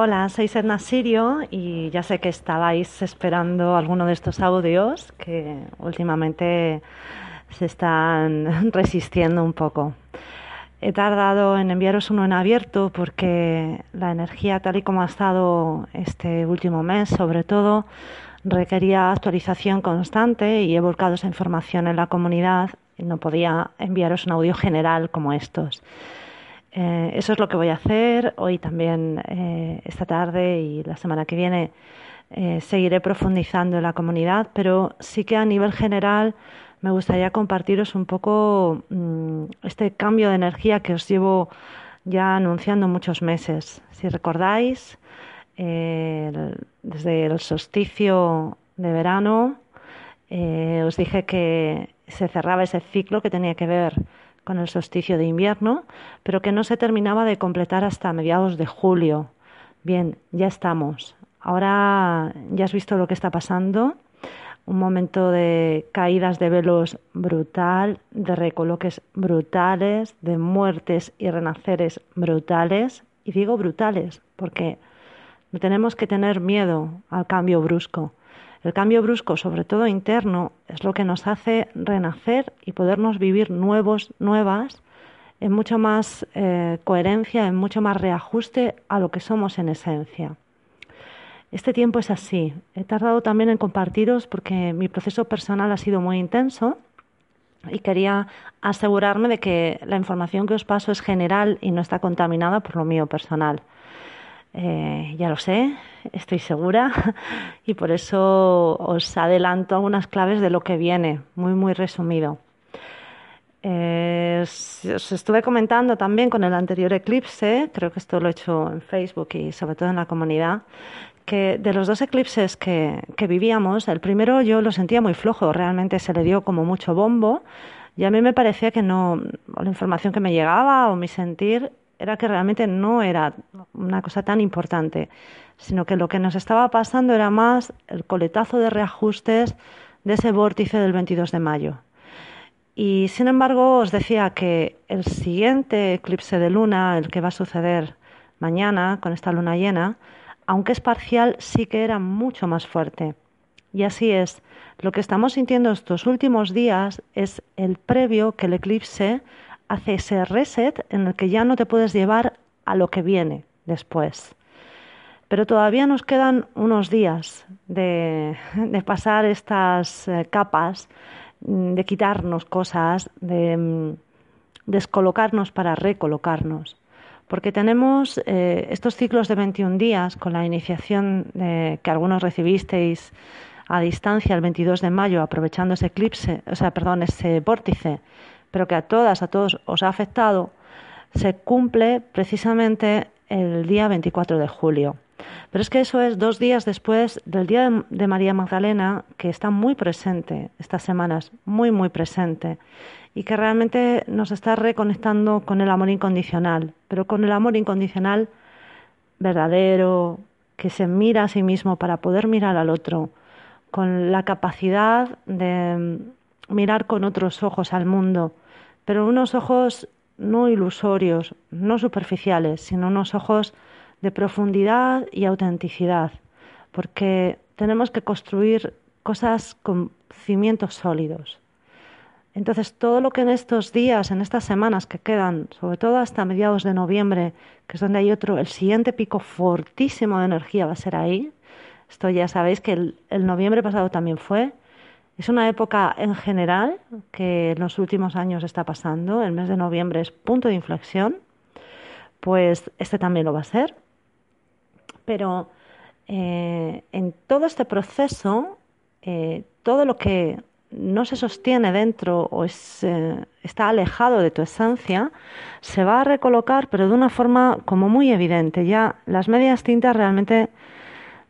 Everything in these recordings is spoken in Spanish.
Hola, soy Sedna Sirio y ya sé que estabais esperando alguno de estos audios que últimamente se están resistiendo un poco. He tardado en enviaros uno en abierto porque la energía tal y como ha estado este último mes, sobre todo, requería actualización constante y he volcado esa información en la comunidad y no podía enviaros un audio general como estos. Eh, eso es lo que voy a hacer hoy también, eh, esta tarde y la semana que viene. Eh, seguiré profundizando en la comunidad, pero sí que a nivel general me gustaría compartiros un poco mm, este cambio de energía que os llevo ya anunciando muchos meses. Si recordáis, desde el solsticio de verano os dije que se cerraba ese ciclo que tenía que ver con el solsticio de invierno, pero que no se terminaba de completar hasta mediados de julio. Bien, ya estamos. Ahora ya has visto lo que está pasando. Un momento de caídas de velos brutal, de recoloques brutales, de muertes y renaceres brutales. Y digo brutales porque no tenemos que tener miedo al cambio brusco. El cambio brusco, sobre todo interno, es lo que nos hace renacer y podernos vivir nuevos, nuevas, en mucho más eh, coherencia, en mucho más reajuste a lo que somos en esencia. Este tiempo es así. He tardado también en compartiros porque mi proceso personal ha sido muy intenso y quería asegurarme de que la información que os paso es general y no está contaminada por lo mío personal. Eh, ya lo sé, estoy segura, y por eso os adelanto algunas claves de lo que viene, muy, muy resumido. Eh, os estuve comentando también con el anterior eclipse, creo que esto lo he hecho en Facebook y sobre todo en la comunidad, que de los dos eclipses que, que vivíamos, el primero yo lo sentía muy flojo, realmente se le dio como mucho bombo y a mí me parecía que no, la información que me llegaba o mi sentir era que realmente no era una cosa tan importante, sino que lo que nos estaba pasando era más el coletazo de reajustes de ese vórtice del 22 de mayo. Y sin embargo, os decía que el siguiente eclipse de luna, el que va a suceder mañana con esta luna llena, aunque es parcial, sí que era mucho más fuerte. Y así es, lo que estamos sintiendo estos últimos días es el previo que el eclipse hace ese reset en el que ya no te puedes llevar a lo que viene después. Pero todavía nos quedan unos días de, pasar estas eh, capas, mm, de quitarnos cosas, de mm, descolocarnos para recolocarnos. Porque tenemos eh, estos ciclos de 21 días con la iniciación que algunos recibisteis a distancia el 22 de mayo, aprovechando ese eclipse, o sea, perdón, ese vórtice pero que a todas, a todos os ha afectado, se cumple precisamente el día 24 de julio. Pero es que eso es dos días después del Día de María Magdalena, que está muy presente estas semanas, muy, muy presente, y que realmente nos está reconectando con el amor incondicional, pero con el amor incondicional verdadero, que se mira a sí mismo para poder mirar al otro, con la capacidad de mirar con otros ojos al mundo, pero unos ojos no ilusorios, no superficiales, sino unos ojos de profundidad y autenticidad, porque tenemos que construir cosas con cimientos sólidos. Entonces, todo lo que en estos días, en estas semanas que quedan, sobre todo hasta mediados de noviembre, que es donde hay otro, el siguiente pico fortísimo de energía va a ser ahí. Esto ya sabéis que el, noviembre pasado también fue, es una época en general que en los últimos años está pasando. El mes de noviembre es punto de inflexión. Pues este también lo va a ser. Pero eh, en todo este proceso, eh, todo lo que no se sostiene dentro o eh, está alejado de tu esencia, se va a recolocar, pero de una forma como muy evidente. Ya las medias tintas realmente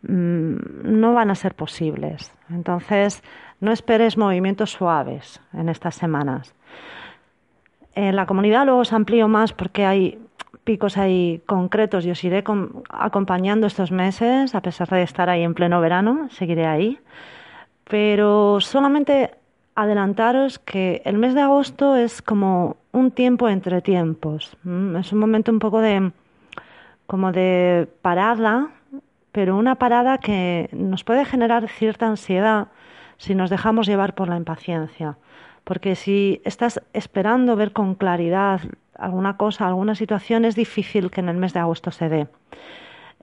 mm, no van a ser posibles. Entonces, no esperes movimientos suaves en estas semanas. En la comunidad luego os amplío más porque hay picos ahí concretos y os iré acompañando estos meses, a pesar de estar ahí en pleno verano, seguiré ahí. Pero solamente adelantaros que el mes de agosto es como un tiempo entre tiempos. Es un momento un poco de como de parada, pero una parada que nos puede generar cierta ansiedad si nos dejamos llevar por la impaciencia. Porque si estás esperando ver con claridad alguna cosa, alguna situación, es difícil que en el mes de agosto se dé.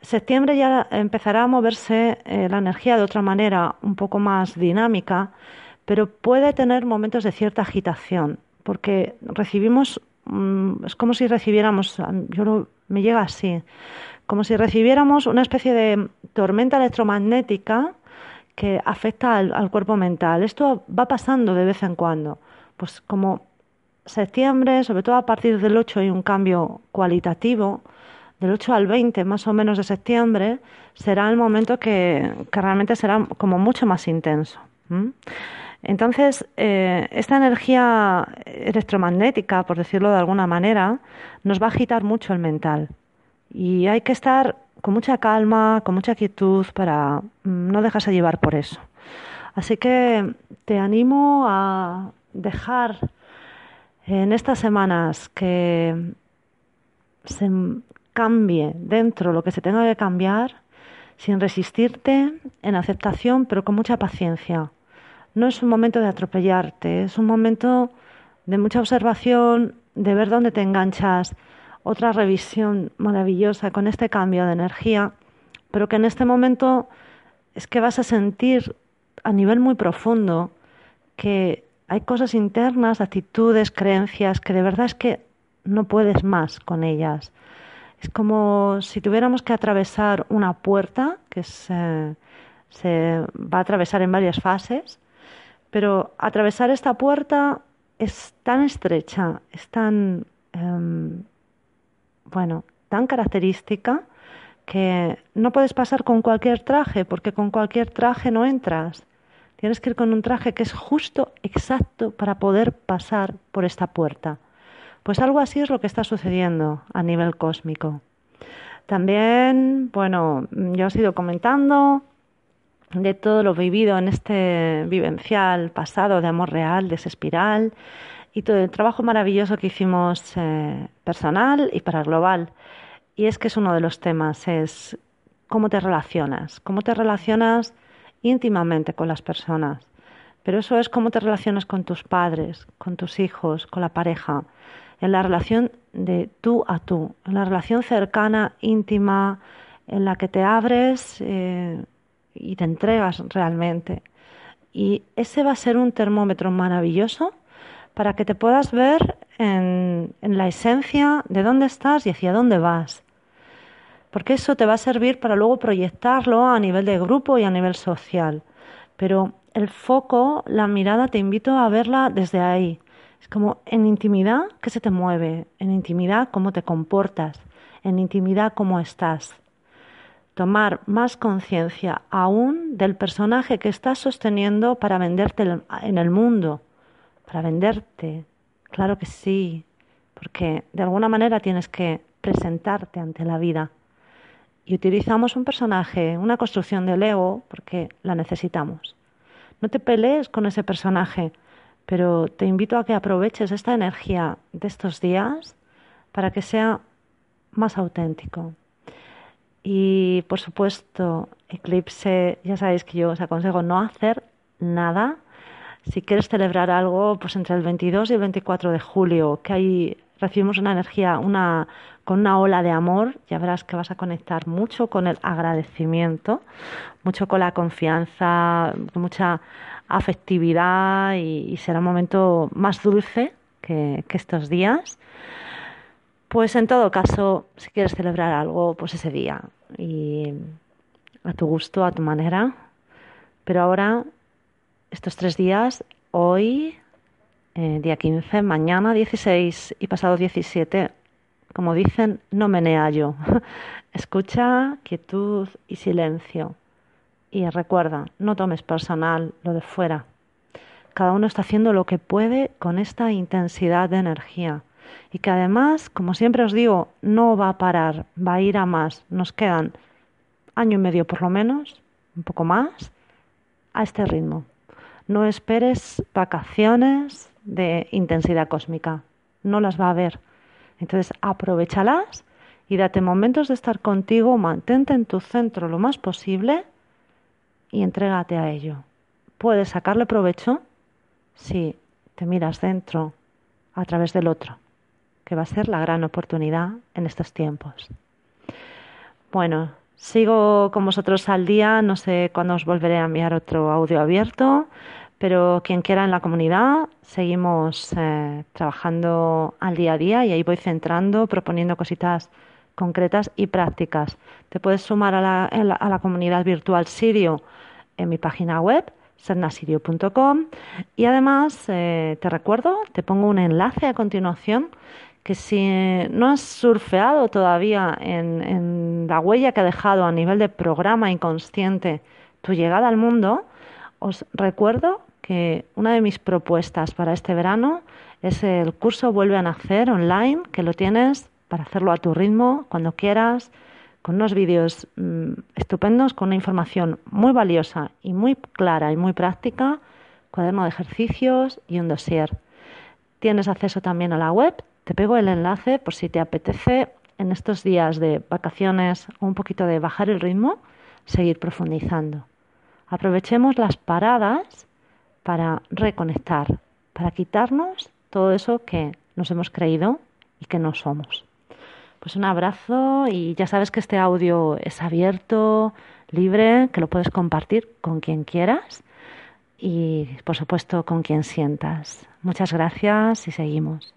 Septiembre ya empezará a moverse eh, la energía de otra manera, un poco más dinámica, pero puede tener momentos de cierta agitación, porque recibimos, mm, es como si recibiéramos, yo me llega así, como si recibiéramos una especie de tormenta electromagnética que afecta al cuerpo mental. Esto va pasando de vez en cuando. Pues como septiembre, sobre todo a partir del 8 hay un cambio cualitativo, del 8 al 20 más o menos de septiembre, será el momento que, realmente será como mucho más intenso. Entonces, eh, esta energía electromagnética, por decirlo de alguna manera, nos va a agitar mucho el mental. Y hay que estar con mucha calma, con mucha quietud para mm, no dejarse llevar por eso. Así que te animo a dejar en estas semanas que se cambie dentro lo que se tenga que cambiar, sin resistirte, en aceptación, pero con mucha paciencia. No es un momento de atropellarte, es un momento de mucha observación, de ver dónde te enganchas, otra revisión maravillosa con este cambio de energía, pero que en este momento es que vas a sentir a nivel muy profundo que hay cosas internas, actitudes, creencias que de verdad es que no puedes más con ellas. Es como si tuviéramos que atravesar una puerta que se, va a atravesar en varias fases, pero atravesar esta puerta es tan estrecha, es tan, em, bueno, tan característica que no puedes pasar con cualquier traje, porque con cualquier traje no entras. Tienes que ir con un traje que es justo, exacto, para poder pasar por esta puerta. Pues algo así es lo que está sucediendo a nivel cósmico. También, bueno, yo he ido comentando de todo lo vivido en este vivencial pasado de amor real, de esa espiral, y todo el trabajo maravilloso que hicimos eh, personal y para global. Y es que es uno de los temas, es cómo te relacionas, cómo te relacionas íntimamente con las personas. Pero eso es cómo te relacionas con tus padres, con tus hijos, con la pareja, en la relación de tú a tú, en la relación cercana, íntima, en la que te abres eh, y te entregas realmente. Y ese va a ser un termómetro maravilloso para que te puedas ver en la esencia de dónde estás y hacia dónde vas porque eso te va a servir para luego proyectarlo a nivel de grupo y a nivel social. Pero el foco, la mirada, te invito a verla desde ahí. Es como en intimidad que se te mueve, en intimidad cómo te comportas, en intimidad cómo estás. Tomar más conciencia aún del personaje que estás sosteniendo para venderte en el mundo, para venderte. Claro que sí, porque de alguna manera tienes que presentarte ante la vida y utilizamos un personaje, una construcción del ego, porque la necesitamos. No te pelees con ese personaje, pero te invito a que aproveches esta energía de estos días para que sea más auténtico. Y por supuesto, eclipse, ya sabéis que yo os aconsejo no hacer nada. Si quieres celebrar algo, pues entre el 22 y el 24 de julio, que hay recibimos una energía, una, con una ola de amor, ya verás que vas a conectar mucho con el agradecimiento, mucho con la confianza, con mucha afectividad y, será un momento más dulce que, que, estos días. Pues en todo caso, si quieres celebrar algo, pues ese día y a tu gusto, a tu manera. Pero ahora, estos tres días, hoy, eh, día 15, mañana 16 y pasado 17, como dicen, no menea yo. Escucha, quietud y silencio. Y recuerda, no tomes personal lo de fuera. Cada uno está haciendo lo que puede con esta intensidad de energía. Y que además, como siempre os digo, no va a parar, va a ir a más. Nos quedan año y medio por lo menos, un poco más, a este ritmo. No esperes vacaciones de intensidad cósmica. No las va a haber. Entonces, aprovechalas y date momentos de estar contigo, mantente en tu centro lo más posible y entrégate a ello. Puedes sacarle provecho si te miras dentro a través del otro, que va a ser la gran oportunidad en estos tiempos. Bueno, sigo con vosotros al día, no sé cuándo os volveré a enviar otro audio abierto, pero quien quiera en la comunidad, seguimos eh, trabajando al día a día y ahí voy centrando, proponiendo cositas concretas y prácticas. Te puedes sumar a la, a la comunidad virtual Sirio en mi página web sernasirio.com y además eh, te recuerdo, te pongo un enlace a continuación que si no has surfeado todavía en, la huella que ha dejado a nivel de programa inconsciente tu llegada al mundo, os recuerdo que una de mis propuestas para este verano es el curso Vuelve a Nacer online, que lo tienes para hacerlo a tu ritmo, cuando quieras, con unos vídeos mm, estupendos, con una información muy valiosa y muy clara y muy práctica, cuaderno de ejercicios y un dossier. Tienes acceso también a la web, te pego el enlace por si te apetece en estos días de vacaciones o un poquito de bajar el ritmo, seguir profundizando. Aprovechemos las paradas para reconectar, para quitarnos todo eso que nos hemos creído y que no somos. Pues un abrazo y ya sabes que este audio es abierto, libre, que lo puedes compartir con quien quieras y por supuesto con quien sientas. Muchas gracias y seguimos.